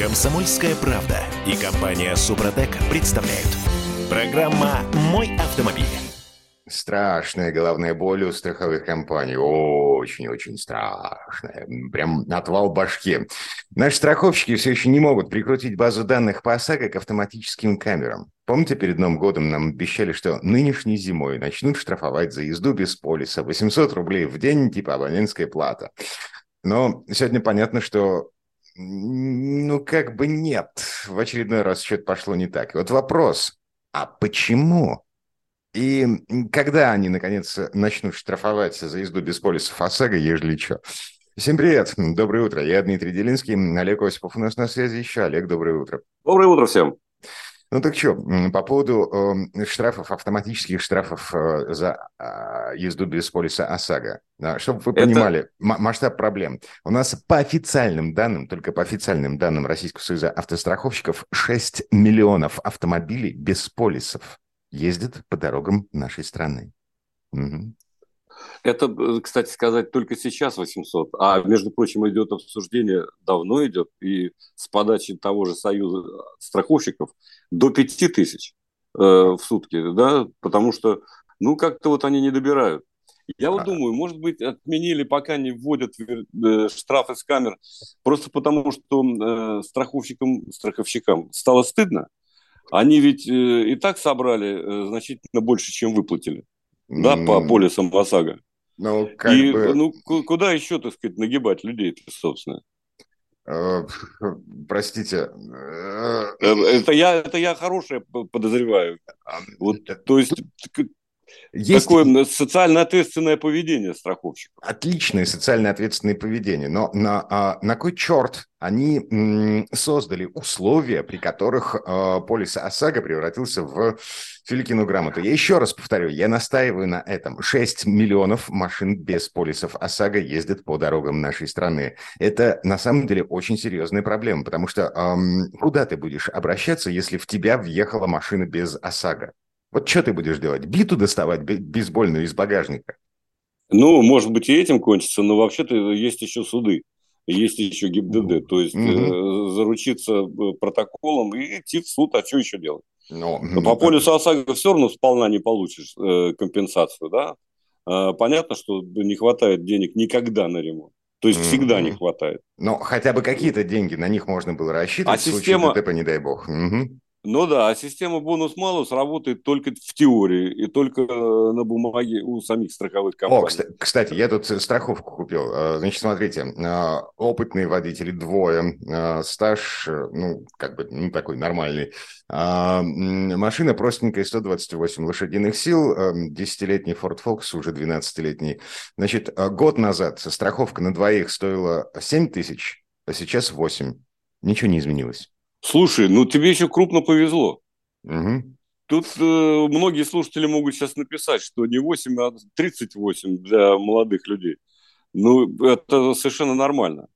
Комсомольская правда и компания Супротек представляют. Программа «Мой автомобиль». Страшная головная боль у страховых компаний. Очень-очень страшная. Прям отвал башки. Наши страховщики все еще не могут прикрутить базу данных по ОСАГО к автоматическим камерам. Помните, перед Новым годом нам обещали, что нынешней зимой начнут штрафовать за езду без полиса 800 рублей в день, типа абонентская плата. Но сегодня понятно, что ну, как бы нет. В очередной раз что-то пошло не так. И вот вопрос, а почему? И когда они, наконец, начнут штрафовать за езду без полиса ОСАГО, ежели что? Всем привет, доброе утро. Я Дмитрий Делинский, Олег Осипов у нас на связи еще. Олег, доброе утро. Доброе утро всем. Ну так что, по поводу э, штрафов, автоматических штрафов э, за э, езду без полиса ОСАГО. Чтобы вы понимали Это... масштаб проблем. У нас по официальным данным, только по официальным данным Российского союза автостраховщиков, 6 миллионов автомобилей без полисов ездят по дорогам нашей страны. Угу. Это, э, кстати сказать, только сейчас 800. А, между прочим, идет обсуждение, давно идет, и с подачи того же Союза страховщиков до 5 тысяч э, в сутки, да, потому что, ну, как-то вот они не добирают. Я вот а. думаю, может быть, отменили, пока не вводят э, штрафы с камер, просто потому что э, страховщикам, страховщикам стало стыдно. Они ведь э, и так собрали э, значительно больше, чем выплатили да, по полисам ОСАГО. Ну, как И бы... ну, куда еще, так сказать, нагибать людей собственно? Э, простите. Э, это я, это я хорошее подозреваю. А, вот, то есть есть... Такое социально ответственное поведение страховщиков. Отличное социально ответственное поведение. Но на, а, на кой черт они создали условия, при которых а, полис ОСАГО превратился в Филикину грамоту? Я еще раз повторю, я настаиваю на этом. 6 миллионов машин без полисов ОСАГО ездят по дорогам нашей страны. Это на самом деле очень серьезная проблема, потому что эм, куда ты будешь обращаться, если в тебя въехала машина без ОСАГО? Вот что ты будешь делать? Биту доставать бейсбольную из багажника? Ну, может быть, и этим кончится, но вообще-то есть еще суды, есть еще ГИБДД. То есть угу. э, заручиться э, протоколом и идти в суд, а что еще делать? Но, но по полюсу ОСАГО все равно сполна не получишь э, компенсацию, да? Э, понятно, что не хватает денег никогда на ремонт. То есть всегда не хватает. Но хотя бы какие-то деньги на них можно было рассчитывать а в система... случае ДТП, не дай бог. Угу. Ну да, а система бонус-малус работает только в теории и только э, на бумаге у самих страховых компаний. О, кстати, я тут страховку купил. Э, значит, смотрите, э, опытные водители двое, стаж, ну, как бы, ну, такой нормальный. Машина простенькая, 128 лошадиных сил, 10-летний Ford Focus, уже 12-летний. Значит, год назад страховка на двоих стоила 7 тысяч, а сейчас 8. Ничего не изменилось. Слушай, ну тебе еще крупно повезло. Угу. Тут э, многие слушатели могут сейчас написать, что не 8, а 38 для молодых людей. Ну, это совершенно нормально.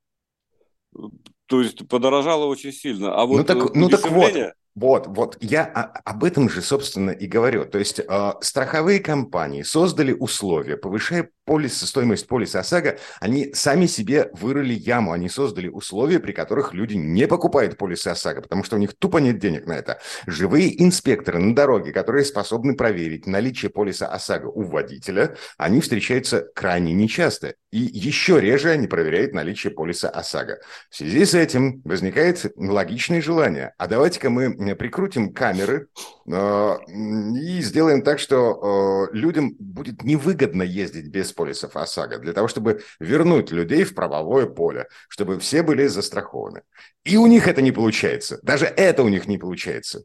То есть подорожало очень сильно. А вот ну так, ну так вот, вот, вот, я об этом же, собственно, и говорю. То есть э, страховые компании создали условия, повышая полис, стоимость полиса ОСАГО, они сами себе вырыли яму, они создали условия, при которых люди не покупают полисы ОСАГО, потому что у них тупо нет денег на это. Живые инспекторы на дороге, которые способны проверить наличие полиса ОСАГО у водителя, они встречаются крайне нечасто. И еще реже они проверяют наличие полиса ОСАГО. В связи с этим возникает логичное желание. А давайте-ка мы прикрутим камеры и сделаем так, что э, людям будет невыгодно ездить без полисов ОСАГО, для того, чтобы вернуть людей в правовое поле, чтобы все были застрахованы. И у них это не получается. Даже это у них не получается.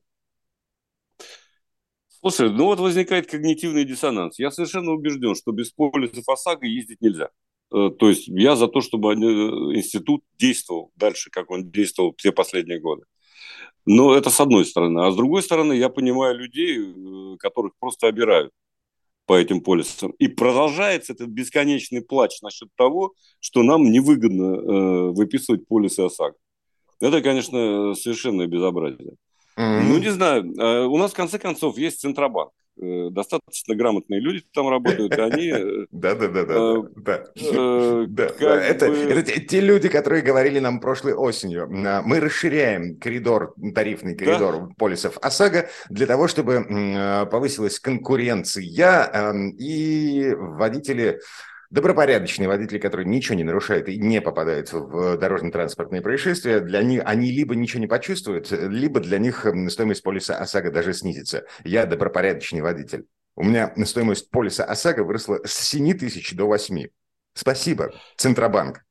Слушай, ну вот возникает когнитивный диссонанс. Я совершенно убежден, что без полисов ОСАГО ездить нельзя. Э, то есть я за то, чтобы институт действовал дальше, как он действовал все последние годы. Но это с одной стороны. А с другой стороны, я понимаю людей, э, которых просто обирают по этим полисам. И продолжается этот бесконечный плач насчет того, что нам невыгодно э, выписывать полисы ОСАГО. Это, конечно, совершенно безобразие. Mm-hmm. Ну, не знаю. Э, у нас, в конце концов, есть Центробанк. Э, достаточно грамотные люди там работают, и они... Да, да, да, да. Это те люди, которые говорили нам прошлой осенью. Мы расширяем коридор, тарифный коридор полисов ОСАГО для того, чтобы повысилась конкуренция эм, и водители Добропорядочные водители, которые ничего не нарушают и не попадают в дорожно-транспортные происшествия, для них они либо ничего не почувствуют, либо для них стоимость полиса ОСАГО даже снизится. Я добропорядочный водитель. У меня стоимость полиса ОСАГО выросла с 7 тысяч до 8. Спасибо, Центробанк.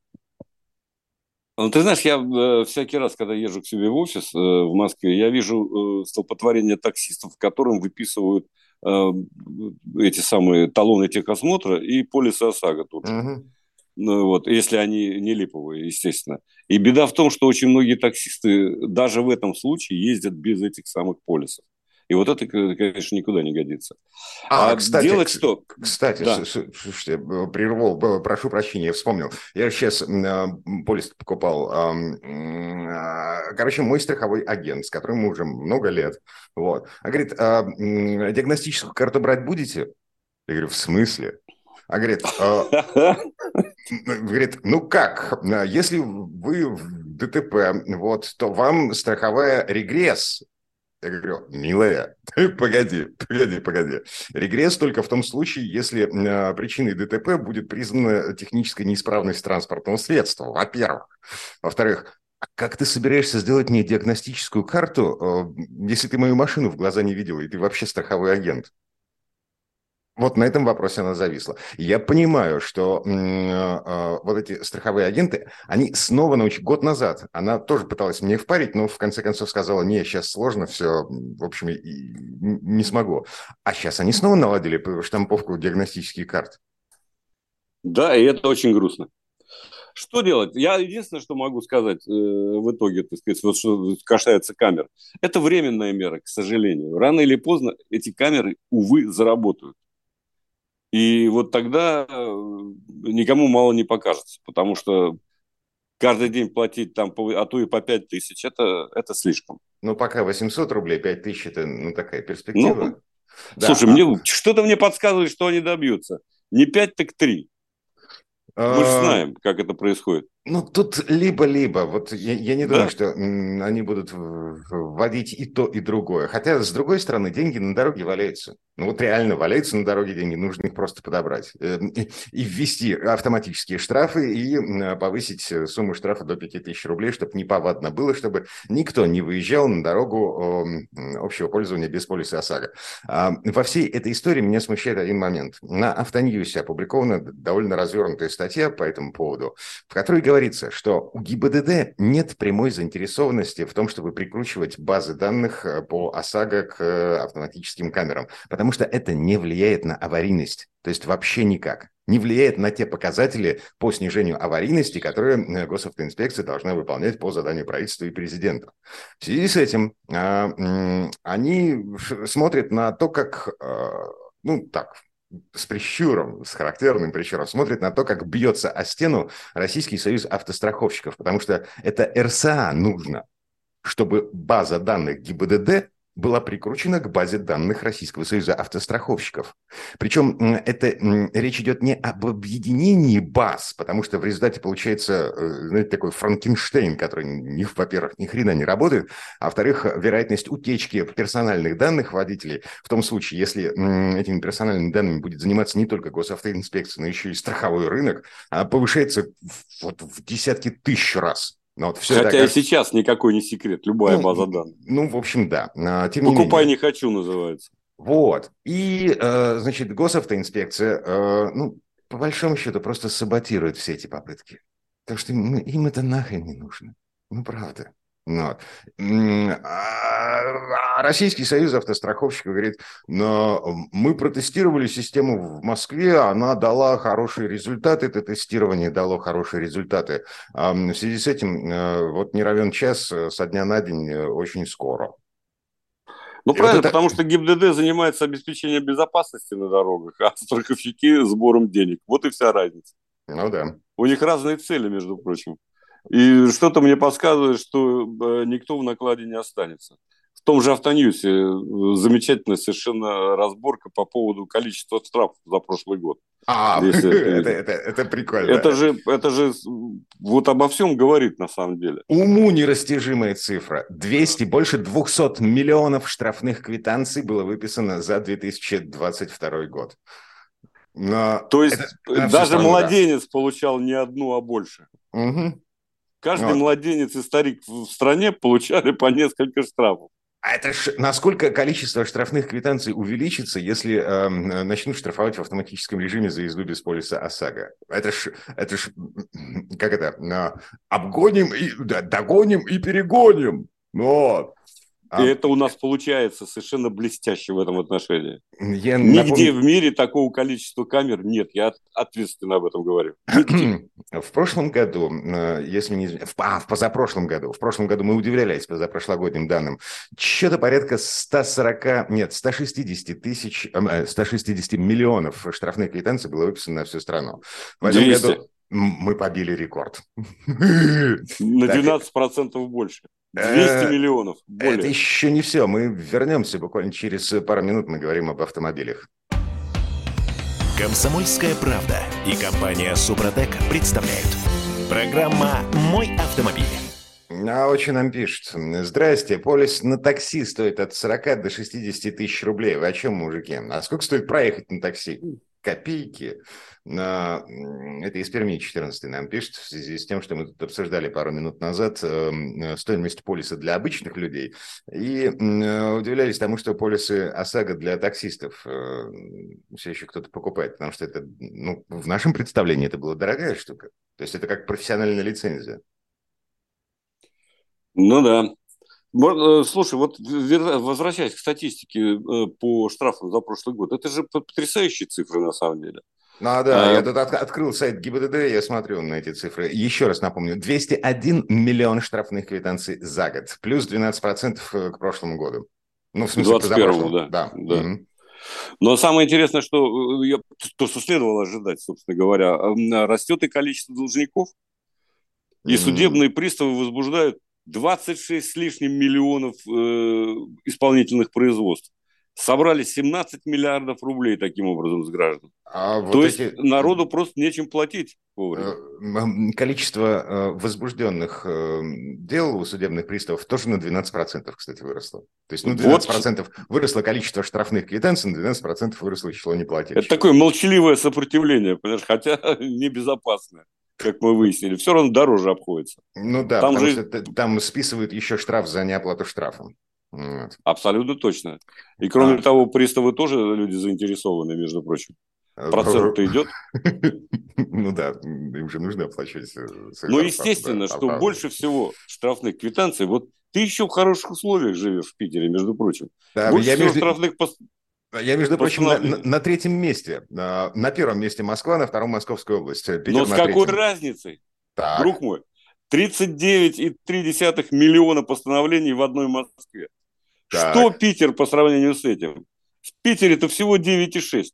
Ну, ты знаешь, я э, всякий раз, когда езжу к себе в офис э, в Москве, я вижу э, столпотворение таксистов, которым выписывают Э, эти самые талоны техосмотра и полисы ОСАГО тут же. Угу. Ну, вот, если они не липовые, естественно. И беда в том, что очень многие таксисты даже в этом случае ездят без этих самых полисов. И вот это, конечно, никуда не годится. А, а кстати, делать что? Кстати, да. слушайте, э, прервал, прошу прощения, я вспомнил. Я сейчас э, полис покупал. Э, короче, мой страховой агент, с которым мы уже много лет, вот, а говорит, а, диагностическую карту брать будете? Я говорю, в смысле? А говорит, э, говорит, ну как, если вы в ДТП, вот, то вам страховая регресс я говорю, милая, погоди, погоди, погоди. Регресс только в том случае, если э, причиной ДТП будет признана техническая неисправность транспортного средства, во-первых. Во-вторых, а как ты собираешься сделать мне диагностическую карту, э, если ты мою машину в глаза не видела, и ты вообще страховой агент? Вот на этом вопросе она зависла. Я понимаю, что э, вот эти страховые агенты, они снова научились. Год назад она тоже пыталась мне впарить, но в конце концов сказала, не, сейчас сложно, все, в общем, не смогу. А сейчас они снова наладили штамповку диагностических карт. Да, и это очень грустно. Что делать? Я единственное, что могу сказать э, в итоге, так сказать, вот что касается камер, это временная мера, к сожалению. Рано или поздно эти камеры, увы, заработают. И вот тогда э, никому мало не покажется, потому что каждый день платить там, а то и по 5 тысяч, это, это слишком. Ну, пока 800 рублей, 5 тысяч, это ну, такая перспектива. Ну, да. Слушай, а... мне, что-то мне подсказывает, что они добьются. Не 5, так 3. Мы же а, знаем, как это происходит. Ну, тут либо-либо. Вот я, я не думаю, да. что они будут вводить и то, и другое. Хотя, с другой стороны, деньги на дороге валяются. Ну, вот реально валяются на дороге деньги, нужно их просто подобрать. Э, и ввести автоматические штрафы, и повысить сумму штрафа до 5000 рублей, чтобы неповадно было, чтобы никто не выезжал на дорогу общего пользования без полиса ОСАГО. А, во всей этой истории меня смущает один момент. На Автоньюсе опубликована довольно развернутая статья по этому поводу, в которой говорится, говорится, что у ГИБДД нет прямой заинтересованности в том, чтобы прикручивать базы данных э, по ОСАГО к э, автоматическим камерам, потому что это не влияет на аварийность, то есть вообще никак. Не влияет на те показатели по снижению аварийности, которые э, госавтоинспекция должна выполнять по заданию правительства и президента. В связи с этим а, они смотрят на то, как ну, так, с прищуром, с характерным прищуром смотрит на то, как бьется о стену Российский союз автостраховщиков, потому что это РСА нужно, чтобы база данных ГИБДД была прикручена к базе данных Российского союза автостраховщиков. Причем это речь идет не об объединении баз, потому что в результате получается, э, знаете, такой Франкенштейн, который, во-первых, ни хрена не работает, а во-вторых, вероятность утечки персональных данных водителей в том случае, если этими персональными данными будет заниматься не только госавтоинспекция, но еще и страховой рынок, повышается вот в десятки тысяч раз. Ну, вот все Хотя это, и сейчас никакой не секрет, любая ну, база данных. Ну, в общем, да. А, тем Покупай не, не хочу называется. Вот. И, э, значит, госавтоинспекция, э, ну, по большому счету, просто саботирует все эти попытки. Так что им, им это нахрен не нужно. Ну, правда. Ну вот. А Российский союз автостраховщиков говорит, но мы протестировали систему в Москве, она дала хорошие результаты, это тестирование дало хорошие результаты. В связи с этим э, вот не равен час э, со дня на день э, очень скоро. Ну, и правильно, вот это... потому что ГИБДД занимается обеспечением безопасности на дорогах, а страховщики сбором денег. Вот и вся разница. Ну да. У них разные цели, между прочим. И что-то мне подсказывает, что э, никто в накладе не останется. том же Автоньюсе э, замечательная совершенно разборка по поводу количества штрафов за прошлый год. А, это, это, это, это прикольно. Это же, это же вот обо всем говорит на самом деле. Уму нерастяжимая цифра. 200, больше 200 миллионов штрафных квитанций было выписано за 2022 год. Но То есть это, даже младенец получал не одну, а больше. Угу. Каждый вот. младенец и старик в стране получали по несколько штрафов. А это ж насколько количество штрафных квитанций увеличится, если э, начнут штрафовать в автоматическом режиме за езду без полиса ОСАГО? Это ж, это ж, как это, э, обгоним и да, догоним и перегоним. Вот. А... И это у нас получается совершенно блестяще в этом отношении. Я Нигде напомню... в мире такого количества камер нет. Я ответственно об этом говорю. в прошлом году, э, если не в, а, в позапрошлом году, в прошлом году мы удивлялись позапрошлогодним данным, что-то порядка 140, нет, 160 тысяч, 160 э, миллионов штрафных квитанций было выписано на всю страну. В этом 200. году мы побили рекорд. На 12% больше. 200 э, миллионов. Более. Это еще не все. Мы вернемся буквально через пару минут. Мы говорим об автомобилях. Комсомольская правда и компания Супротек представляют. Программа «Мой автомобиль». А очень нам пишет. Здрасте, полис на такси стоит от 40 до 60 тысяч рублей. Вы о чем, мужики? А сколько стоит проехать на такси? Копейки. Это из Перми 14 нам пишет, в связи с тем, что мы тут обсуждали пару минут назад эм, стоимость полиса для обычных людей. И э, удивлялись тому, что полисы ОСАГО для таксистов э, все еще кто-то покупает, потому что это, ну, в нашем представлении это была дорогая штука. То есть это как профессиональная лицензия. Ну да. Слушай, вот возвращаясь к статистике по штрафам за прошлый год, это же потрясающие цифры на самом деле. Ну да, а, я тут от, открыл сайт ГИБДД, я смотрю на эти цифры. Еще раз напомню, 201 миллион штрафных квитанций за год, плюс 12% э, к прошлому году. Ну, в смысле, 21 да. Да. да. Угу. Но самое интересное, что э, я, то, что следовало ожидать, собственно говоря, растет и количество должников, и судебные приставы возбуждают 26 с лишним миллионов э, исполнительных производств собрали 17 миллиардов рублей таким образом с граждан. А вот То эти... есть народу просто нечем платить вовремя. Э, количество э, возбужденных э, дел у судебных приставов тоже на 12%, кстати, выросло. То есть, ну, 12% вот. выросло количество штрафных квитанций, на 12% выросло число неплательщиков. Это такое молчаливое сопротивление, хотя небезопасное как мы выяснили, все равно дороже обходится. Ну да, там потому же... что там списывают еще штраф за неоплату штрафа. Вот. Абсолютно точно. И кроме а... того, приставы тоже люди заинтересованы, между прочим. А, Процент-то идет. Ну да, им же нужно оплачивать. Э, ну, естественно, что больше всего штрафных квитанций. Вот ты еще в хороших условиях живешь в Питере, между прочим. больше всего штрафных я, между прочим, на, на, третьем месте. На, на первом месте Москва, на втором Московская область. Питер Но с какой третьем. разницей, так. друг мой? 39,3 миллиона постановлений в одной Москве. Так. Что Питер по сравнению с этим? В Питере это всего 9,6.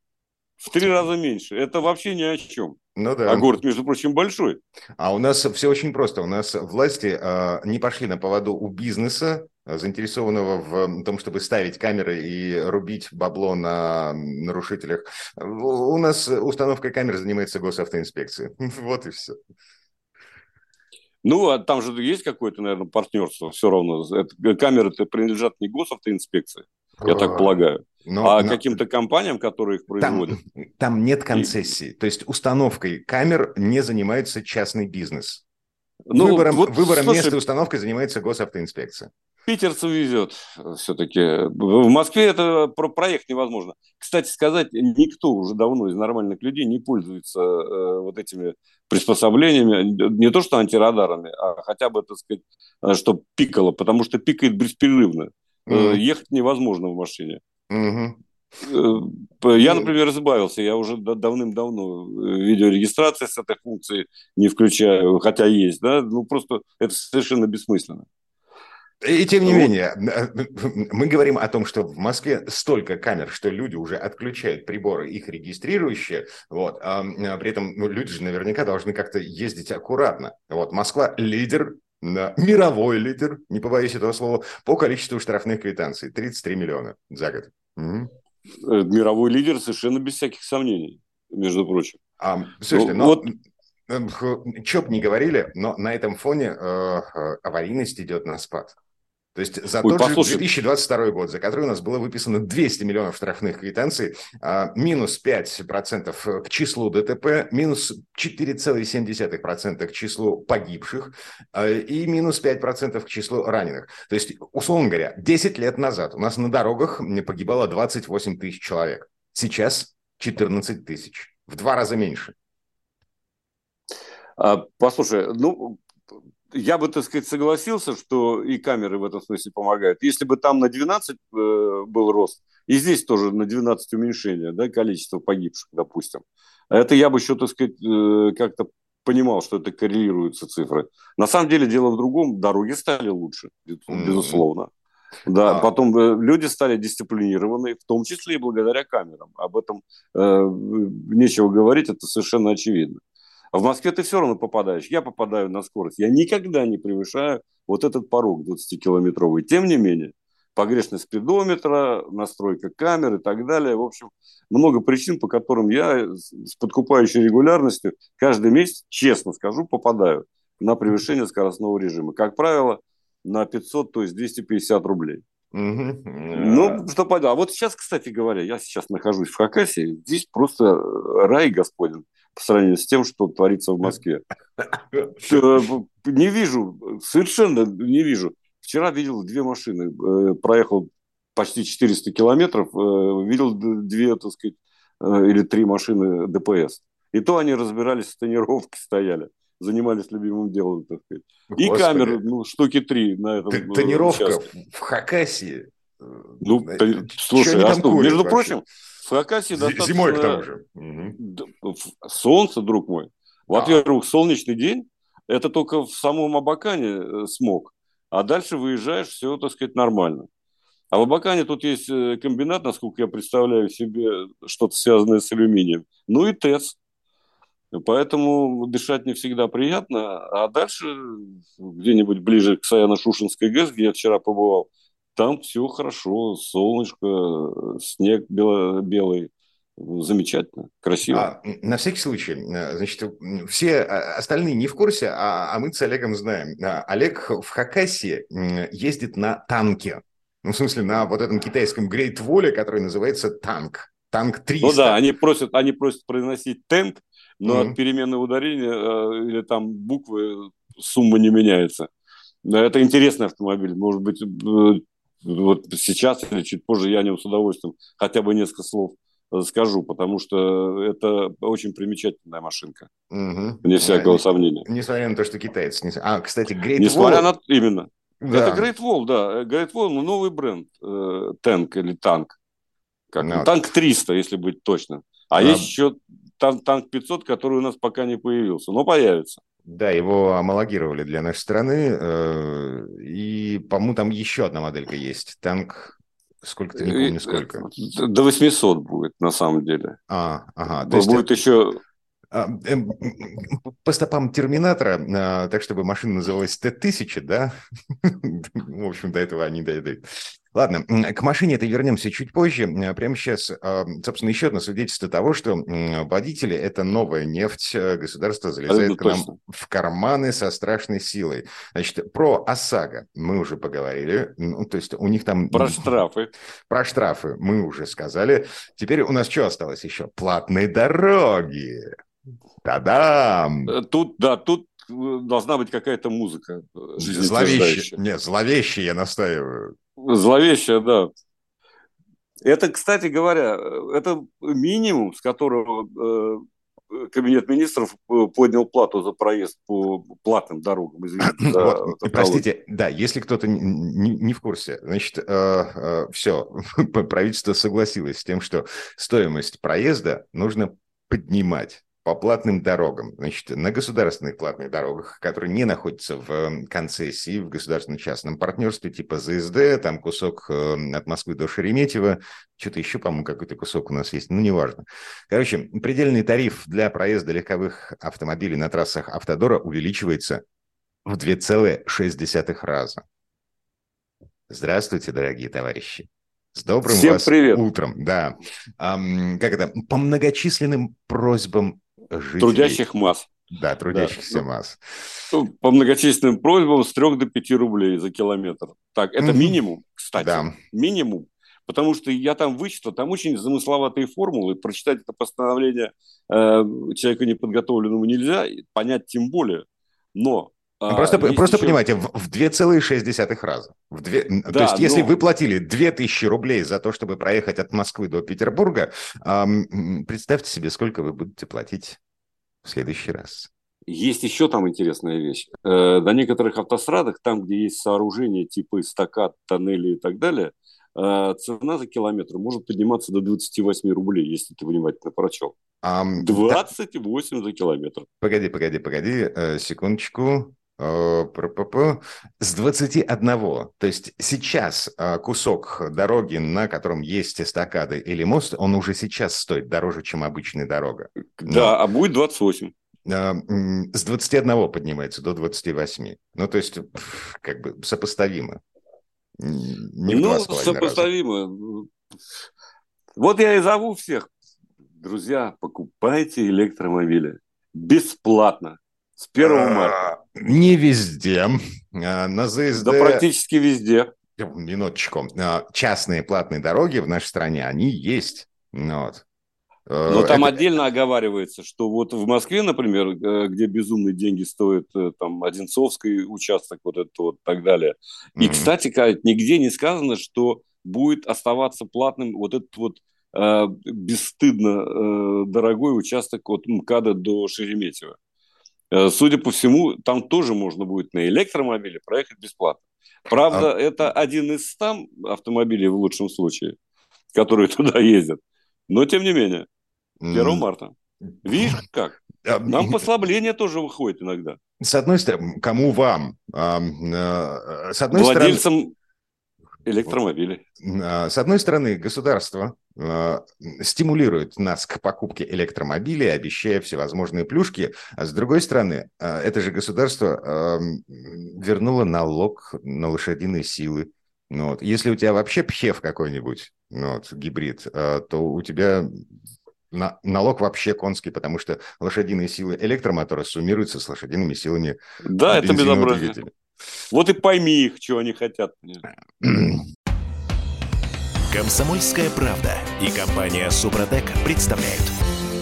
В три раза меньше. Это вообще ни о чем. Ну да. А город, между прочим, большой. А у нас все очень просто. У нас власти э, не пошли на поводу у бизнеса, заинтересованного в том, чтобы ставить камеры и рубить бабло на нарушителях. У нас установкой камер занимается госавтоинспекция. Вот и все. Ну, а там же есть какое-то, наверное, партнерство все равно. Это, камеры-то принадлежат не госавтоинспекции, я так полагаю, но, а но... каким-то компаниям, которые их производят. Там, там нет концессии. И... То есть установкой камер не занимается частный бизнес. Ну, выбором вот, выбором слушай, места установкой занимается госавтоинспекция. Питерцу везет все-таки. В Москве это про проект невозможно. Кстати сказать, никто уже давно из нормальных людей не пользуется э, вот этими приспособлениями, не то что антирадарами, а хотя бы, так сказать, э, что пикало, потому что пикает беспрерывно. Mm-hmm. Ехать невозможно в машине. Mm-hmm. Я, например, избавился. Я уже давным-давно видеорегистрации с этой функцией не включаю, хотя есть, да, ну просто это совершенно бессмысленно. И тем не вот. менее, мы говорим о том, что в Москве столько камер, что люди уже отключают приборы, их регистрирующие, вот, а, а при этом ну, люди же наверняка должны как-то ездить аккуратно. Вот, Москва лидер мировой лидер, не побоюсь этого слова, по количеству штрафных квитанций. 33 миллиона за год. Угу. Мировой лидер совершенно без всяких сомнений, между прочим. А, слушайте, ну, но вот... Что бы не говорили, но на этом фоне э, э аварийность идет на спад. То есть за Ой, тот послушай. же 2022 год, за который у нас было выписано 200 миллионов штрафных квитанций, а, минус 5% к числу ДТП, минус 4,7% к числу погибших а, и минус 5% к числу раненых. То есть, условно говоря, 10 лет назад у нас на дорогах погибало 28 тысяч человек. Сейчас 14 тысяч. В два раза меньше. А, послушай, ну, я бы, так сказать, согласился, что и камеры в этом смысле помогают. Если бы там на 12 э, был рост, и здесь тоже на 12 уменьшение, да, количество погибших, допустим. Это я бы еще, так сказать, э, как-то понимал, что это коррелируются цифры. На самом деле дело в другом. Дороги стали лучше, безусловно. Mm-hmm. Да, а... потом э, люди стали дисциплинированы, в том числе и благодаря камерам. Об этом э, нечего говорить, это совершенно очевидно. А в Москве ты все равно попадаешь. Я попадаю на скорость. Я никогда не превышаю вот этот порог 20-километровый. Тем не менее, погрешность спидометра, настройка камер и так далее. В общем, много причин, по которым я с подкупающей регулярностью каждый месяц, честно скажу, попадаю на превышение скоростного режима. Как правило, на 500, то есть 250 рублей. Угу. Ну, что понятно. А вот сейчас, кстати говоря, я сейчас нахожусь в Хакасии, здесь просто рай господин по сравнению с тем, что творится в Москве. Не вижу, совершенно не вижу. Вчера видел две машины, э, проехал почти 400 километров, э, видел две, так сказать, э, или три машины ДПС. И то они разбирались с тонировки, стояли, занимались любимым делом, так сказать. И Господи. камеры, ну, штуки три на этом Тонировка участке. в Хакасии. Ну, слушай, а что, между вообще? прочим, Хакасии достаточно... Зимой к тому же. Солнце, друг мой. Во-первых, солнечный день, это только в самом Абакане э, смог. А дальше выезжаешь, все, так сказать, нормально. А в Абакане тут есть э, комбинат, насколько я представляю себе, что-то связанное с алюминием. Ну и ТЭЦ. Поэтому дышать не всегда приятно. А дальше, где-нибудь ближе к Саяно-Шушинской ГЭС, где я вчера побывал, там все хорошо, солнышко, снег бело, белый, замечательно, красиво. А, на всякий случай, э, значит, все а, остальные не в курсе, а, а мы с Олегом знаем. А, Олег в Хакасии ездит на танке. Ну, в смысле, на вот этом китайском Great Wall, который называется танк. Танк 300. Ну да, они просят, они просят произносить тенк, но mm-hmm. от перемены ударения э, или там буквы сумма не меняется. Это интересный автомобиль. Может быть, э, вот сейчас или чуть позже я о нем с удовольствием хотя бы несколько слов скажу, потому что это очень примечательная машинка. Угу. Вне всякого сомнения. Несмотря на то, что китайцы. А, кстати, Great Несмотря Wall... на... Именно. Да. Это Great Wall, да. Great Wall, ну, новый бренд. Э, танк или танк. Как? No. Танк 300, если быть точно. А, а... есть еще танк 500, который у нас пока не появился, но появится. Да, его амалогировали для нашей страны. Э, и, по-моему, там еще одна моделька есть. Танк Сколько-то не помню, сколько. До 800 будет, на самом деле. А, ага. То есть будет это... еще... А, эм, по стопам Терминатора, так чтобы машина называлась Т-1000, да? В общем, до этого они дойдут. Ладно, к машине это вернемся чуть позже. Прямо сейчас, а, собственно, еще одно свидетельство того, что водители – это новая нефть. Э, государство залезает это к нам в карманы со страшной силой. Значит, про ОСАГО мы уже поговорили. Ну, то есть у них там... Про штрафы. Про штрафы мы уже сказали. Теперь у нас что осталось еще? Платные дороги. Та-дам! Э, тут, да, тут э, должна быть какая-то музыка Зловещая. Нет, зловещая, я настаиваю. Зловещая, да. Это, кстати говоря, это минимум, с которого э, Кабинет министров э, поднял плату за проезд по платным дорогам. Извините, вот, простите, да, если кто-то не, не в курсе, значит, э, э, все, правительство согласилось с тем, что стоимость проезда нужно поднимать по платным дорогам, значит, на государственных платных дорогах, которые не находятся в эм, концессии, в государственно-частном партнерстве, типа ЗСД, там кусок эм, от Москвы до Шереметьево, что-то еще, по-моему, какой-то кусок у нас есть, ну, неважно. Короче, предельный тариф для проезда легковых автомобилей на трассах Автодора увеличивается в 2,6 раза. Здравствуйте, дорогие товарищи. С добрым Всем вас привет. утром. Да. Как это? По многочисленным просьбам жителей. Трудящих масс. Да, трудящихся Да. масс. Ну, По многочисленным просьбам с 3 до 5 рублей за километр. Так, это Мгм. минимум, кстати. Да. Минимум. Потому что я там вычитал, там очень замысловатые формулы. Прочитать это постановление э, человеку неподготовленному нельзя, понять тем более. Но Ну, Просто, есть просто еще- понимаете, в, в 2,6 раза. В две, то Да, есть, если но- вы платили 2000 рублей за то, чтобы проехать от Москвы до Петербурга, ам, м, представьте себе, сколько вы будете платить в следующий раз. Есть еще там интересная вещь. Э, На некоторых автострадах, там, где есть сооружения типа эстакад, тоннели и так далее, э, цена за километр может подниматься до 28 рублей, если ты внимательно прочел. Да, 28 за километр. погоди, погоди, погоди, э, секундочку. Э. С 21. То есть сейчас э, кусок дороги, на котором есть эстакады или мост, он уже сейчас стоит дороже, чем обычная дорога. Да, а будет 28. э, м, с 21 поднимается до 28. Ну, то есть, как бы сопоставимо. Не ну, два с половиной раза. сопоставимо. Вот я и зову всех. Друзья, покупайте электромобили. Бесплатно. С 1 марта. Не везде. А, На ЗСД... Да практически везде. Минуточку. А, Частные платные дороги в нашей стране, они есть. Ну Вот. Э, Но там это- отдельно оговаривается, что вот в Москве, например, э, где безумные деньги стоят, э, там, Одинцовский участок, вот это вот, так далее. И, кстати, нигде не сказано, что будет оставаться платным вот этот вот э, бесстыдно э, дорогой участок от МКАДа до Шереметьево. Э, Судя по всему, там тоже можно будет на электромобиле проехать бесплатно. Правда, А- это один из 100 автомобилей в лучшем случае, которые туда ездят. Но, тем не менее, 1 М, марта. Видишь как? Нам послабление тоже выходит иногда. С одной стороны, кому вам? Э, С одной стороны, Владельцам электромобилей. А, С одной стороны, государство а, стимулирует нас к покупке электромобилей, обещая всевозможные плюшки, а с другой стороны, а, это же государство вернуло налог на лошадиные силы. Ну, вот. Если у тебя вообще пхев какой-нибудь, ну, вот, гибрид, то у тебя на- налог вообще конский, потому что лошадиные силы электромотора суммируются с лошадиными силами Да, это безобразие. двигателя. Вот и пойми их, что они хотят. Комсомольская правда и компания Супротек представляют.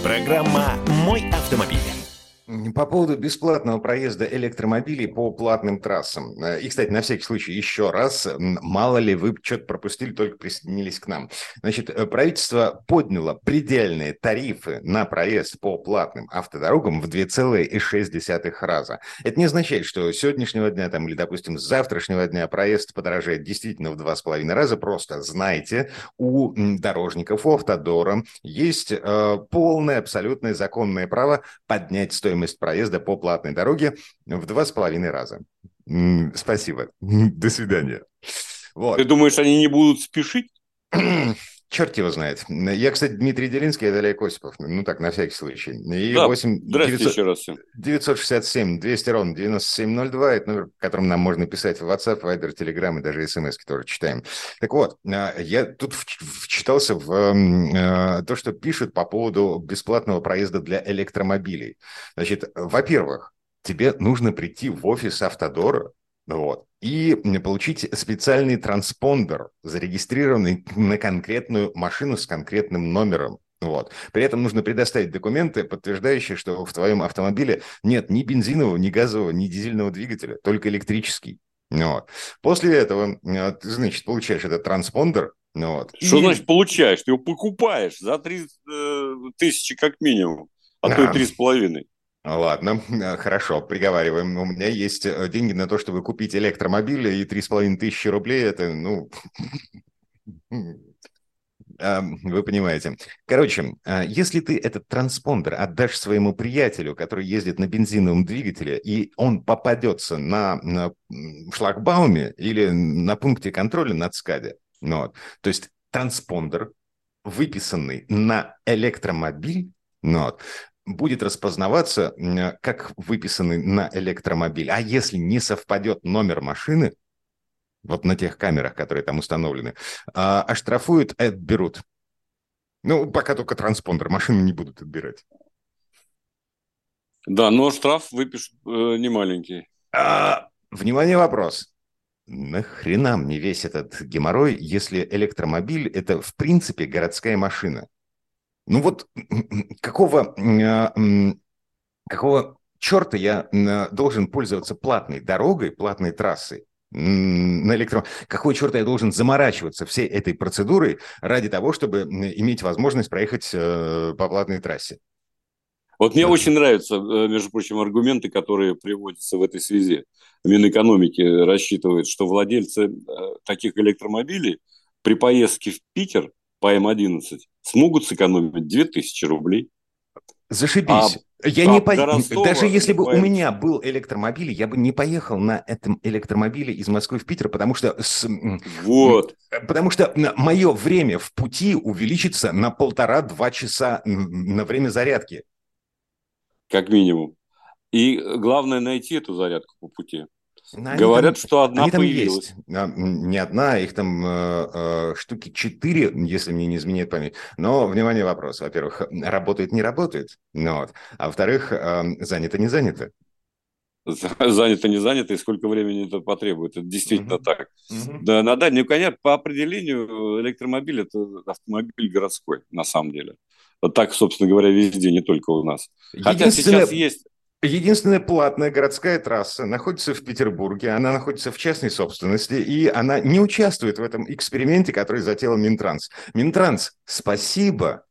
Программа «Мой автомобиль». По поводу бесплатного проезда электромобилей по платным трассам. Э, И, кстати, на всякий случай еще раз, мало ли вы что-то пропустили, только присоединились к нам. Значит, э, правительство подняло предельные тарифы на проезд по платным автодорогам в 2,6 раза. Это не означает, что с сегодняшнего дня там, или, допустим, с завтрашнего дня проезд подорожает действительно в 2,5 раза. Просто знайте, у дорожников, у автодора есть э, полное, абсолютное законное право поднять стоимость проезда по платной дороге в два с половиной раза. Спасибо. До свидания. Вот. Ты думаешь, они не будут спешить? Черт его знает. Я, кстати, Дмитрий Делинский, это Олег Осипов. Ну так, на всякий случай. И Да, 8 Здрасте 900 еще раз всем. 967 200 ровно 9702. Это номер, которым нам можно писать в WhatsApp, Viber, Telegram и даже смс тоже читаем. Так вот, а, я тут вч- вчитался в а, то, что пишут по поводу бесплатного проезда для электромобилей. Значит, во-первых, тебе нужно прийти в офис Автодора, вот, и получить специальный транспондер, зарегистрированный на конкретную машину с конкретным номером. Вот. При этом нужно предоставить документы, подтверждающие, что в твоем автомобиле нет ни бензинового, ни газового, ни дизельного двигателя, только электрический. Вот. После этого, э, ты, значит, получаешь этот транспондер. Вот. Что И- значит получаешь? Ты его покупаешь за 3 тысячи как минимум, а то Да. и три с половиной. Ладно, э, хорошо, приговариваем. У меня есть э, деньги на то, чтобы купить электромобиль, и три с половиной тысячи рублей – это, ну, а, вы понимаете. Короче, а, если ты этот транспондер отдашь своему приятелю, который ездит на бензиновом двигателе, и он попадется на, на шлагбауме или на пункте контроля на ЦКАДе, ну, вот, то есть транспондер, выписанный на электромобиль, ну, вот, будет распознаваться как выписанный на электромобиль. А если не совпадет номер машины, вот на тех камерах, которые там установлены, а, оштрафуют, отберут. Ну, пока только транспондер, машины не будут отбирать. Да, но штраф выпишут э, не маленький. А, внимание, вопрос. Нахрена мне весь этот геморрой, если электромобиль – это, в принципе, городская машина? Ну вот какого, а, какого черта я должен пользоваться платной дорогой, платной трассой, на электро... Какой черт я должен заморачиваться всей этой процедурой ради того, чтобы иметь возможность проехать э, по платной трассе? Вот мне очень нравятся, э, между прочим, аргументы, которые приводятся в этой связи. Минэкономики рассчитывает, что владельцы э, таких электромобилей при поездке в Питер по М11 смогут сэкономить 2000 рублей. Зашибись. А, я не по... Даже если бы у меня был электромобиль, я бы не поехал на этом электромобиле из Москвы в Питер, потому что... С... Вот. Потому что мое время в пути увеличится на полтора-два часа на время зарядки. Как минимум. И главное найти эту зарядку по пути. Но Говорят, там, что одна они появилась. Там есть. Не одна, их там э, э, штуки четыре, если мне не изменяет память. Но, внимание, вопрос. Во-первых, работает, не работает. Ну, вот. А во-вторых, э, занято, не занято. Занято, не занято, и сколько времени это потребует. Это действительно uh-huh. так. Uh-huh. Да, на дальнюю, конечно, по определению электромобиль – это автомобиль городской, на самом деле. Так, собственно говоря, везде, не только у нас. Хотя сейчас есть Единственная платная городская трасса находится в Петербурге, она находится в частной собственности, и она не участвует в этом эксперименте, который затеял Минтранс. Минтранс, спасибо.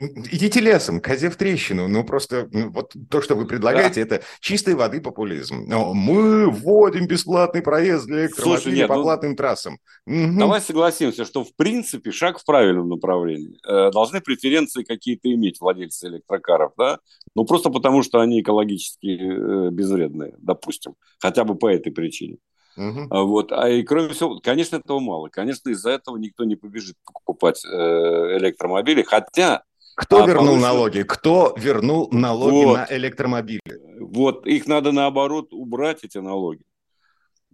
Идите лесом, козе в трещину. Ну, просто ну, вот то, что вы предлагаете, да. это чистой воды популизм. Но мы вводим бесплатный проезд для электромобилей по ну, платным трассам. Угу. Давай согласимся, что в принципе шаг в правильном направлении. Э, должны преференции какие-то иметь владельцы электрокаров, да? Ну, просто потому, что они экологически э, безвредные, допустим. Хотя бы по этой причине. Uh-huh. Вот. А и кроме всего, конечно, этого мало. Конечно, из-за этого никто не побежит покупать э, электромобили. Хотя кто а вернул повыше... налоги? Кто вернул налоги вот. на электромобили? Вот, их надо наоборот убрать, эти налоги.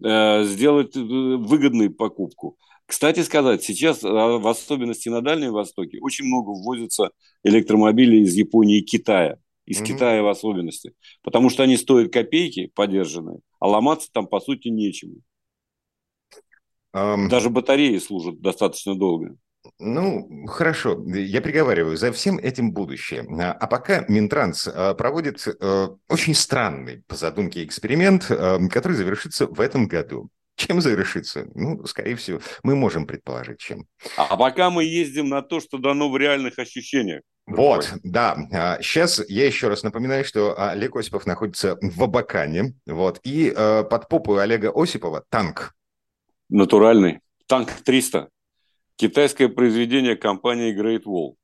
Э, сделать э, выгодную покупку. Кстати сказать, сейчас, а, в особенности на Дальнем Востоке, очень много ввозится электромобилей из Японии и Китая. Из угу. Китая в особенности. Потому что они стоят копейки подержанные, а ломаться там, по сути, нечему. Um... Даже батареи служат достаточно долго. Ну, хорошо, я приговариваю, за всем этим будущее. А, а пока Минтранс а, проводит э, очень странный, по задумке, эксперимент, э, который завершится в этом году. Чем завершится? Ну, скорее всего, мы можем предположить, чем. А пока мы ездим на то, что дано в реальных ощущениях. Вот, да. Сейчас я еще раз напоминаю, что Олег Осипов находится в Абакане, вот, и э, под попу Олега Осипова танк. Натуральный. Танк 300 китайское произведение компании Great Wall.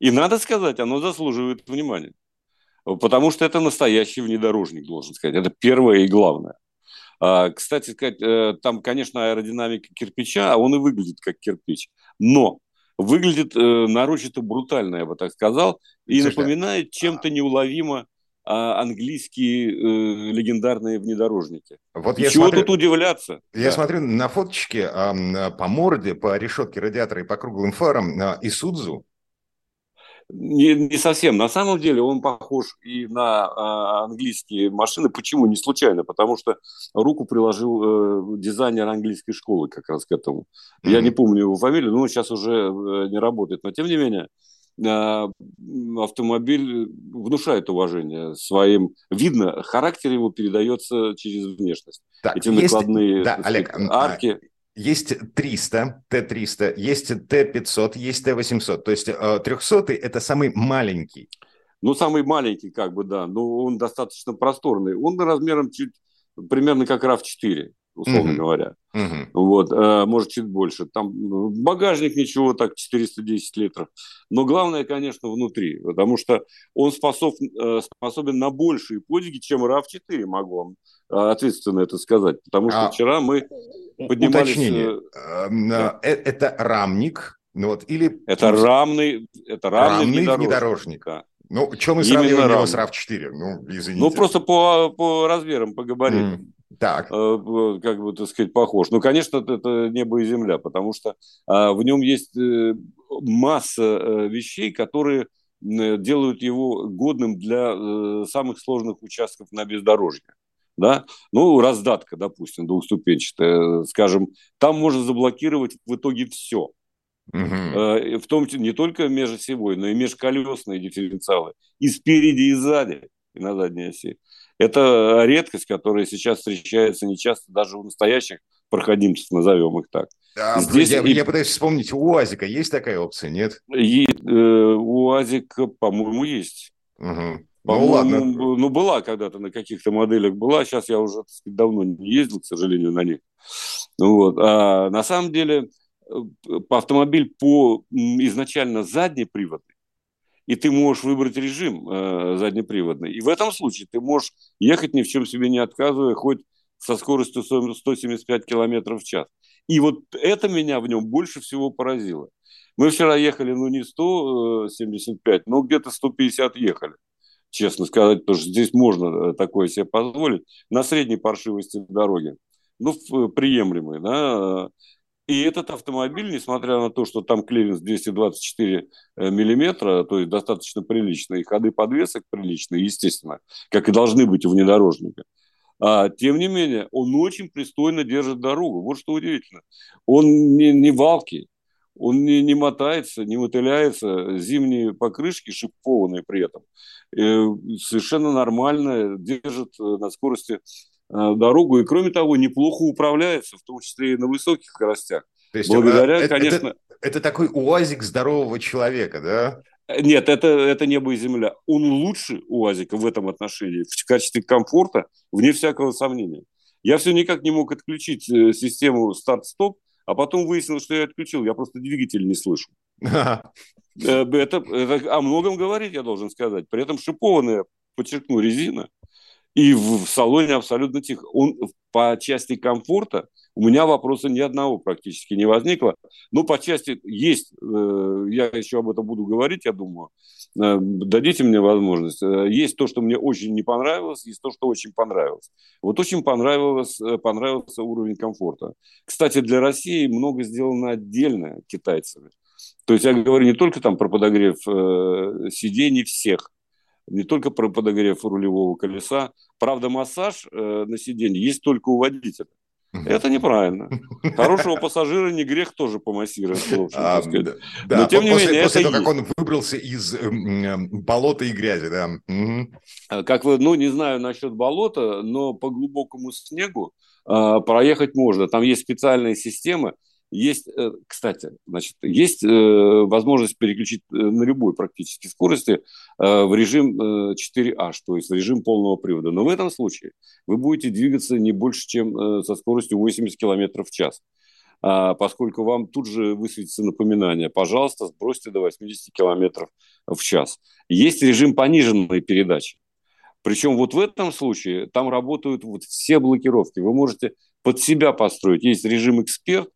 И надо сказать, оно заслуживает внимания. Потому что это настоящий внедорожник, должен сказать. Это первое и главное. А, кстати сказать, э, там, конечно, аэродинамика кирпича, а он и выглядит как кирпич. Но выглядит э, нарочито брутально, я бы так сказал, и Слушайте, напоминает чем-то неуловимо а, английские э, легендарные внедорожники. Вот и я чего смотрю, тут удивляться? Я да. смотрю на фоточки э, по морде, по решетке радиатора и по круглым фарам э, Исудзу. Не, не совсем. На самом деле он похож и на э, английские машины. Почему? Не случайно. Потому что руку приложил э, дизайнер английской школы как раз к этому. Mm-hmm. Я не помню его фамилию, но он сейчас уже э, не работает. Но тем не менее, а, автомобиль внушает уважение своим. Видно, характер его передается через внешность. Так, Эти есть, накладные да, Олег, а, арки. Есть 300, Т-300, есть Т-500, есть Т-800. То есть 300 – это самый маленький. Ну, самый маленький, как бы, да. Но он достаточно просторный. Он размером чуть примерно как RAV4 условно mm-hmm. говоря. Mm-hmm. Вот, э, может, чуть больше. Там багажник ничего, так 410 литров. Но главное, конечно, внутри, потому что он способ, э, способен на большие подвиги, чем RAV4, могу вам э, ответственно это сказать. Потому что а, вчера мы поднимались... Уточнение. Да. Это рамник, ну вот, или... Это рамный, это рамный, рамный внедорожник. внедорожник. Да. Ну, что мы сравниваем его с RAV4? Ну, извините. Ну, просто по, по размерам, по габаритам. Mm. Так. Э, как бы, так сказать, похож. Ну, конечно, это небо и земля, потому что а, в нем есть э, масса э, вещей, которые делают его годным для самых сложных участков на бездорожье. Да? Ну, раздатка, допустим, двухступенчатая, скажем, там можно заблокировать в итоге все. Угу. В том числе не только межосевой, но и межколесные дифференциалы. И спереди, и сзади, и на задней оси. Это редкость, которая сейчас встречается нечасто даже у настоящих проходимцев, назовем их так. А, Здесь я, и... я пытаюсь вспомнить, у УАЗика есть такая опция, нет? И, э, у УАЗика, по-моему, есть. Угу. Ну, ладно. Ну, была когда-то на каких-то моделях была, сейчас я уже сказать, давно не ездил, к сожалению, на них. Вот. А на самом деле э, автомобиль по изначально заднеприводный, и ты можешь выбрать режим э, заднеприводный. И в этом случае ты можешь ехать ни в чем себе не отказывая, хоть со скоростью 175 км в час. И вот это меня в нем больше всего поразило. Мы вчера ехали, ну, не 175, но где-то 150 ехали, честно сказать, потому что здесь можно э, такое себе позволить, на средней паршивости дороги. Ну, приемлемой, да, и этот автомобиль, несмотря на то, что там клиренс 224 э, миллиметра, то есть достаточно приличные, и ходы подвесок приличные, естественно, как и должны быть у внедорожника, а, тем не менее, он очень пристойно держит дорогу. Вот что удивительно. Он не, не валки, он не, не мотается, не мотыляется, зимние покрышки шипованные при этом, э, совершенно нормально держит э, на скорости дорогу, и кроме того, неплохо управляется, в том числе и на высоких скоростях. То есть Благодаря, это, конечно... Это, это такой уазик здорового человека, да? Э, нет, это, это небо и земля. Он лучше УАЗика в этом отношении, в качестве комфорта, вне всякого сомнения. Я все никак не мог отключить э, систему старт-стоп, а потом выяснилось, что я отключил, я просто двигатель не слышу. Это, это о многом говорить, я должен сказать. При этом шипованная, подчеркну, резина – и в салоне абсолютно тихо. Он по части комфорта у меня вопроса ни одного практически не возникло. Ну, по части есть, э, я еще об этом буду говорить, я думаю. Э, дадите мне возможность. Э, есть то, что мне очень не понравилось, есть то, что очень понравилось. Вот очень понравилось, понравился уровень комфорта. Кстати, для России много сделано отдельно китайцами. То есть я говорю не только там про подогрев сидений всех, не только про подогрев рулевого колеса. Правда, массаж э, на сиденье есть только у водителя. Это неправильно. Хорошего пассажира не грех тоже помассировать. А, да, Но тем не после, менее, после того, есть. как он выбрался из э, э, болота и грязи, да. Угу. Как вы, ну, не знаю насчет болота, но по глубокому снегу э, проехать можно. Там есть специальная система, есть, э, кстати, значит, есть э, возможность переключить э, на любой практически скорости в режим 4H, то есть в режим полного привода. Но в этом случае вы будете двигаться не больше, чем со скоростью 80 км в час а, поскольку вам тут же высветится напоминание, пожалуйста, сбросьте до 80 км в час. Есть режим пониженной передачи. Причем вот в этом случае там работают вот все блокировки. Вы можете под себя построить. Есть режим эксперт,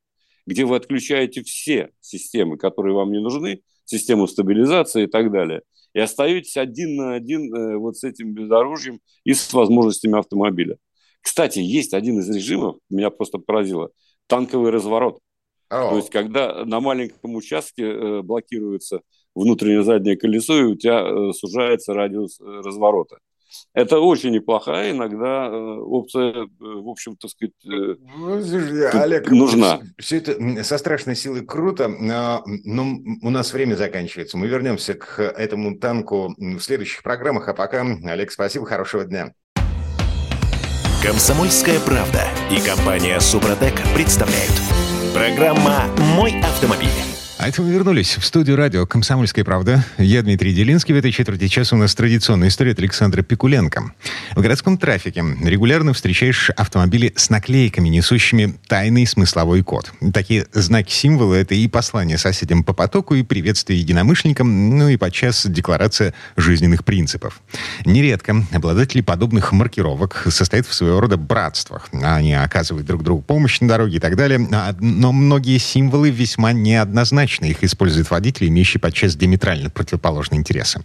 где вы отключаете все системы, которые вам не нужны, систему стабилизации и так далее, и остаетесь один на один э, вот с этим бездорожьем и с возможностями автомобиля. Кстати, есть один из режимов, меня просто поразило, танковый разворот. Oh. То есть, когда на маленьком участке э, блокируется внутреннее заднее колесо, и у тебя э, сужается радиус разворота. Это очень неплохая иногда э, опция, э, в общем, так сказать, э, ну, Олег, нужна. Все это со страшной силой круто, но у нас время заканчивается. Мы вернемся к этому танку в следующих программах, а пока, Олег, спасибо, хорошего дня. Комсомольская правда и компания Супротек представляют. Программа «Мой автомобиль». Это мы вернулись в студию радио «Комсомольская правда». Я Дмитрий Делинский. В этой четверти часа у нас традиционная история от Александра Пикуленко. В городском трафике регулярно встречаешь автомобили с наклейками, несущими тайный смысловой код. Такие знаки-символы — это и послание соседям по потоку, и приветствие единомышленникам, ну и подчас декларация жизненных принципов. Нередко обладатели подобных маркировок состоят в своего рода братствах. Они оказывают друг другу помощь на дороге и так далее. Но многие символы весьма неоднозначны ошибочно их используют водители, имеющие подчас диаметрально противоположные интересы.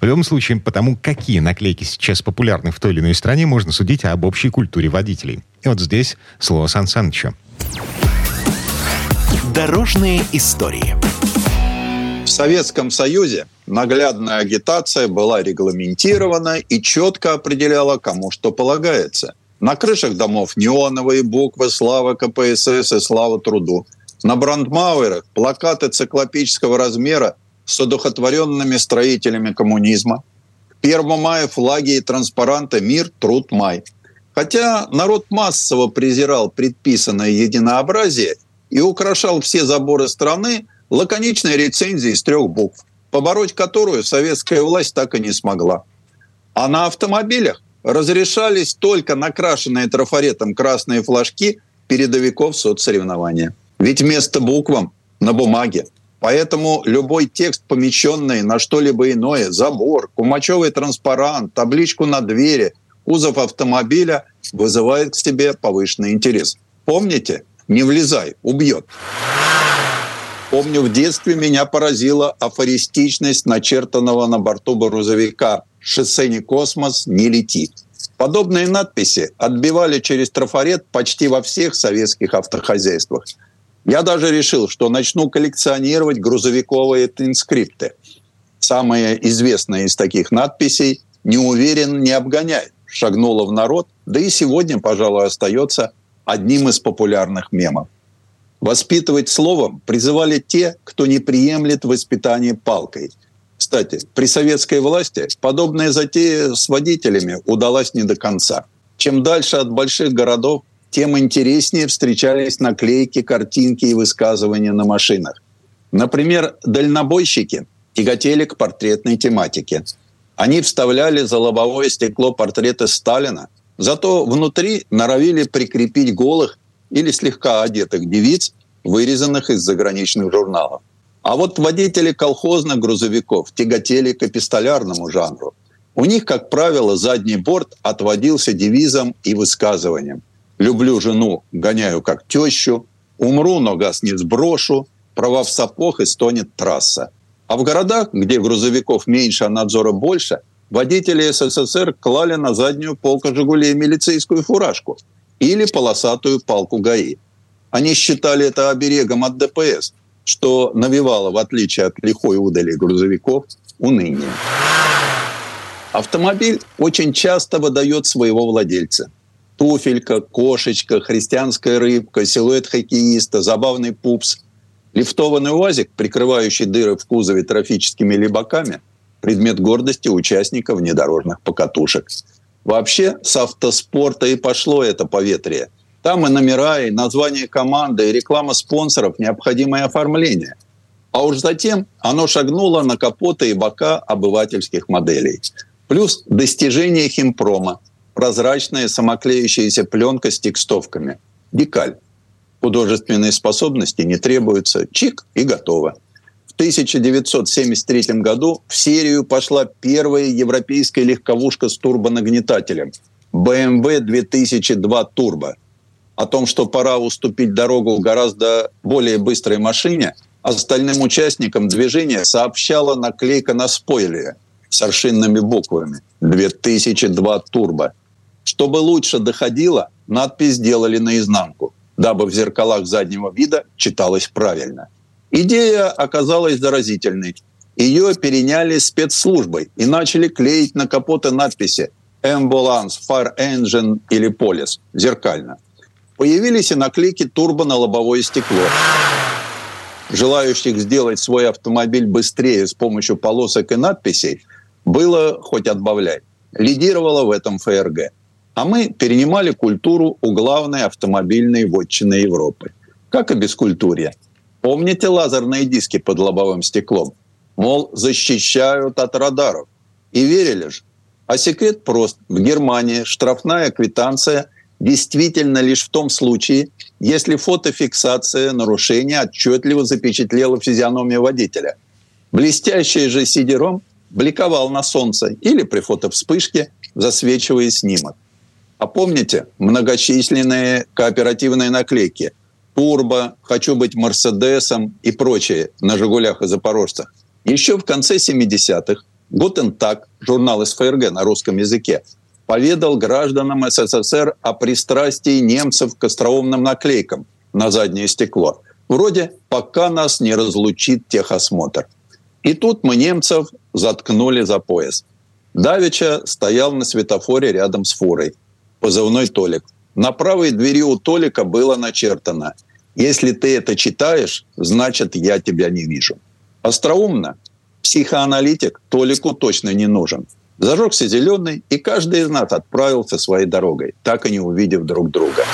В любом случае, потому какие наклейки сейчас популярны в той или иной стране, можно судить об общей культуре водителей. И вот здесь слово Сан Санычу. Дорожные истории. В Советском Союзе наглядная агитация была регламентирована и четко определяла, кому что полагается. На крышах домов неоновые буквы «Слава КПСС» и «Слава труду». На брандмауэрах плакаты циклопического размера с одухотворенными строителями коммунизма. К 1 мая флаги и транспаранты «Мир, труд, май». Хотя народ массово презирал предписанное единообразие и украшал все заборы страны – лаконичная рецензия из трех букв, побороть которую советская власть так и не смогла. А на автомобилях разрешались только накрашенные трафаретом красные флажки передовиков соцсоревнования. Ведь вместо буквам на бумаге. Поэтому любой текст, помещенный на что-либо иное, забор, кумачевый транспарант, табличку на двери, кузов автомобиля, вызывает к себе повышенный интерес. Помните? Не влезай, убьет. Помню, в детстве меня поразила афористичность начертанного на борту грузовика «Шоссе не космос, не лети». Подобные надписи отбивали через трафарет почти во всех советских автохозяйствах. Я даже решил, что начну коллекционировать грузовиковые инскрипты. Самая известная из таких надписей «Не уверен, не обгоняй» шагнула в народ, да и сегодня, пожалуй, остается одним из популярных мемов. Воспитывать словом призывали те, кто не приемлет воспитание палкой. Кстати, при советской власти подобная затея с водителями удалась не до конца. Чем дальше от больших городов, тем интереснее встречались наклейки, картинки и высказывания на машинах. Например, дальнобойщики тяготели к портретной тематике. Они вставляли за лобовое стекло портреты Сталина, зато внутри норовили прикрепить голых или слегка одетых девиц, вырезанных из заграничных журналов. А вот водители колхозных грузовиков тяготели к эпистолярному жанру. У них, как правило, задний борт отводился девизом и высказыванием. «Люблю жену, гоняю как тещу», «Умру, но газ не сброшу», «Права в сапог и стонет трасса». А в городах, где грузовиков меньше, а надзора больше, водители СССР клали на заднюю полку «Жигулей» милицейскую фуражку – или полосатую палку ГАИ. Они считали это оберегом от ДПС, что навевало, в отличие от лихой удали грузовиков, уныние. Автомобиль очень часто выдает своего владельца. Туфелька, кошечка, христианская рыбка, силуэт хоккеиста, забавный пупс. Лифтованный УАЗик, прикрывающий дыры в кузове трофическими либаками, предмет гордости участников внедорожных покатушек – Вообще с автоспорта и пошло это поветрие. Там и номера, и название команды, и реклама спонсоров, необходимое оформление. А уж затем оно шагнуло на капоты и бока обывательских моделей. Плюс достижение химпрома, прозрачная самоклеющаяся пленка с текстовками. Декаль. Художественные способности не требуются. Чик и готово. 1973 году в серию пошла первая европейская легковушка с турбонагнетателем BMW 2002 Turbo. О том, что пора уступить дорогу гораздо более быстрой машине, остальным участникам движения сообщала наклейка на спойлере с аршинными буквами 2002 Turbo. Чтобы лучше доходило, надпись сделали наизнанку, дабы в зеркалах заднего вида читалось правильно – Идея оказалась заразительной. Ее переняли спецслужбой и начали клеить на капоты надписи «Ambulance», «Fire Engine» или «Полис» зеркально. Появились и наклейки турбо на лобовое стекло. Желающих сделать свой автомобиль быстрее с помощью полосок и надписей было хоть отбавляй. Лидировала в этом ФРГ. А мы перенимали культуру у главной автомобильной вотчины Европы. Как и бескультурье – Помните лазерные диски под лобовым стеклом? Мол, защищают от радаров. И верили же. А секрет прост. В Германии штрафная квитанция действительно лишь в том случае, если фотофиксация нарушения отчетливо запечатлела физиономию водителя. Блестящий же сидером бликовал на солнце или при фотовспышке, засвечивая снимок. А помните многочисленные кооперативные наклейки турбо, хочу быть Мерседесом и прочее на «Жигулях» и «Запорожцах». Еще в конце 70-х Гутен Так, журнал из ФРГ на русском языке, поведал гражданам СССР о пристрастии немцев к остроумным наклейкам на заднее стекло. Вроде «пока нас не разлучит техосмотр». И тут мы немцев заткнули за пояс. Давича стоял на светофоре рядом с фурой. Позывной Толик. На правой двери у Толика было начертано «Если ты это читаешь, значит, я тебя не вижу». Остроумно. Психоаналитик Толику точно не нужен. Зажегся зеленый, и каждый из нас отправился своей дорогой, так и не увидев друг друга.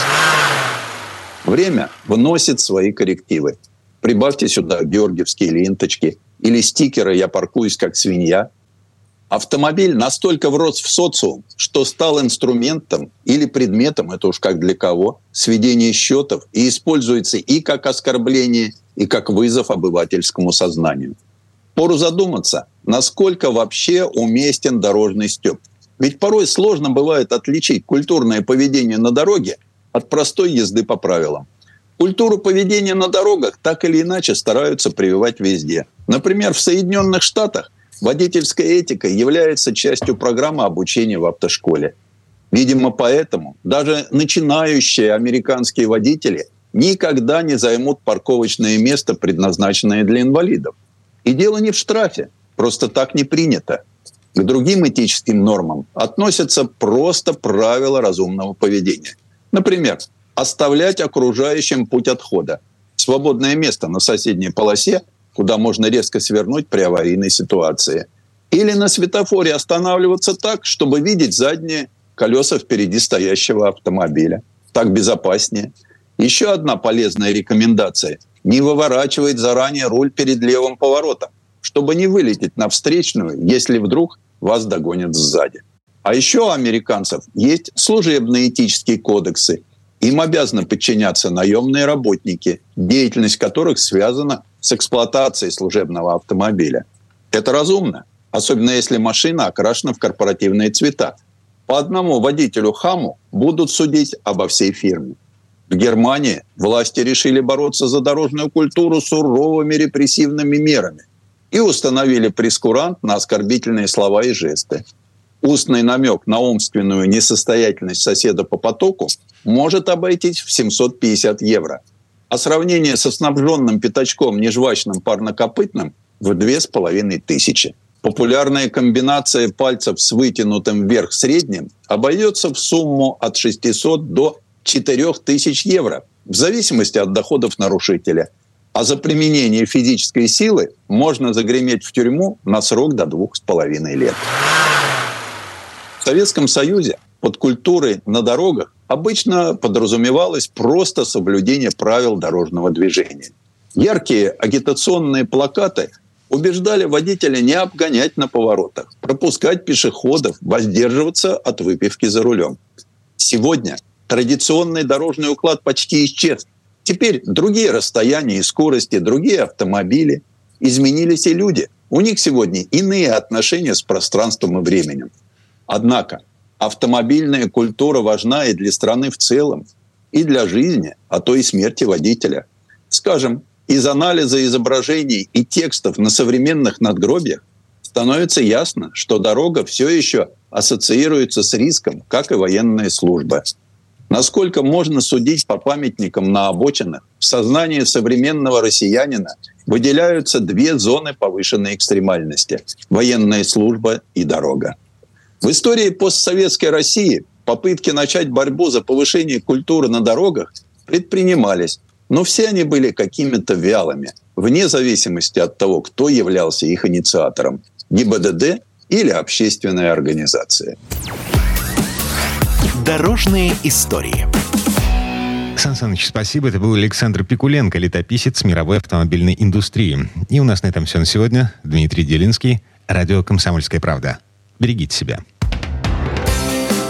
Время вносит свои коррективы. Прибавьте сюда георгиевские ленточки или стикеры «Я паркуюсь как свинья». Автомобиль настолько врос в социум, что стал инструментом или предметом, это уж как для кого, сведения счетов и используется и как оскорбление, и как вызов обывательскому сознанию. Пору задуматься, насколько вообще уместен дорожный стёб. Ведь порой сложно бывает отличить культурное поведение на дороге от простой езды по правилам. Культуру поведения на дорогах так или иначе стараются прививать везде. Например, в Соединенных Штатах водительская этика является частью программы обучения в автошколе. Видимо, поэтому даже начинающие американские водители никогда не займут парковочное место, предназначенное для инвалидов. И дело не в штрафе, просто так не принято. К другим этическим нормам относятся просто правила разумного поведения. Например, оставлять окружающим путь отхода. Свободное место на соседней полосе, куда можно резко свернуть при аварийной ситуации. Или на светофоре останавливаться так, чтобы видеть задние колеса впереди стоящего автомобиля. Так безопаснее. Еще одна полезная рекомендация – не выворачивает заранее руль перед левым поворотом, чтобы не вылететь на встречную, если вдруг вас догонят сзади. А еще у американцев есть служебные этические кодексы. Им обязаны подчиняться наемные работники, деятельность которых связана с эксплуатацией служебного автомобиля. Это разумно, особенно если машина окрашена в корпоративные цвета. По одному водителю хаму будут судить обо всей фирме. В Германии власти решили бороться за дорожную культуру суровыми репрессивными мерами и установили прескурант на оскорбительные слова и жесты. Устный намек на умственную несостоятельность соседа по потоку может обойтись в 750 евро, а сравнение со снабженным пятачком нежвачным парнокопытным в 2500. Популярная комбинация пальцев с вытянутым вверх средним обойдется в сумму от 600 до 4000 евро, в зависимости от доходов нарушителя. А за применение физической силы можно загреметь в тюрьму на срок до двух с половиной лет. В Советском Союзе под культурой на дорогах обычно подразумевалось просто соблюдение правил дорожного движения. Яркие агитационные плакаты убеждали водителя не обгонять на поворотах, пропускать пешеходов, воздерживаться от выпивки за рулем. Сегодня традиционный дорожный уклад почти исчез. Теперь другие расстояния и скорости, другие автомобили. Изменились и люди. У них сегодня иные отношения с пространством и временем. Однако автомобильная культура важна и для страны в целом, и для жизни, а то и смерти водителя. Скажем, из анализа изображений и текстов на современных надгробиях становится ясно, что дорога все еще ассоциируется с риском, как и военная служба. Насколько можно судить по памятникам на обочинах, в сознании современного россиянина выделяются две зоны повышенной экстремальности – военная служба и дорога. В истории постсоветской России попытки начать борьбу за повышение культуры на дорогах предпринимались, но все они были какими-то вялыми, вне зависимости от того, кто являлся их инициатором – ГИБДД или общественная организация. Дорожные истории. Сан Саныч, спасибо. Это был Александр Пикуленко, летописец мировой автомобильной индустрии. И у нас на этом все на сегодня. Дмитрий Делинский, радио «Комсомольская правда». Берегите себя.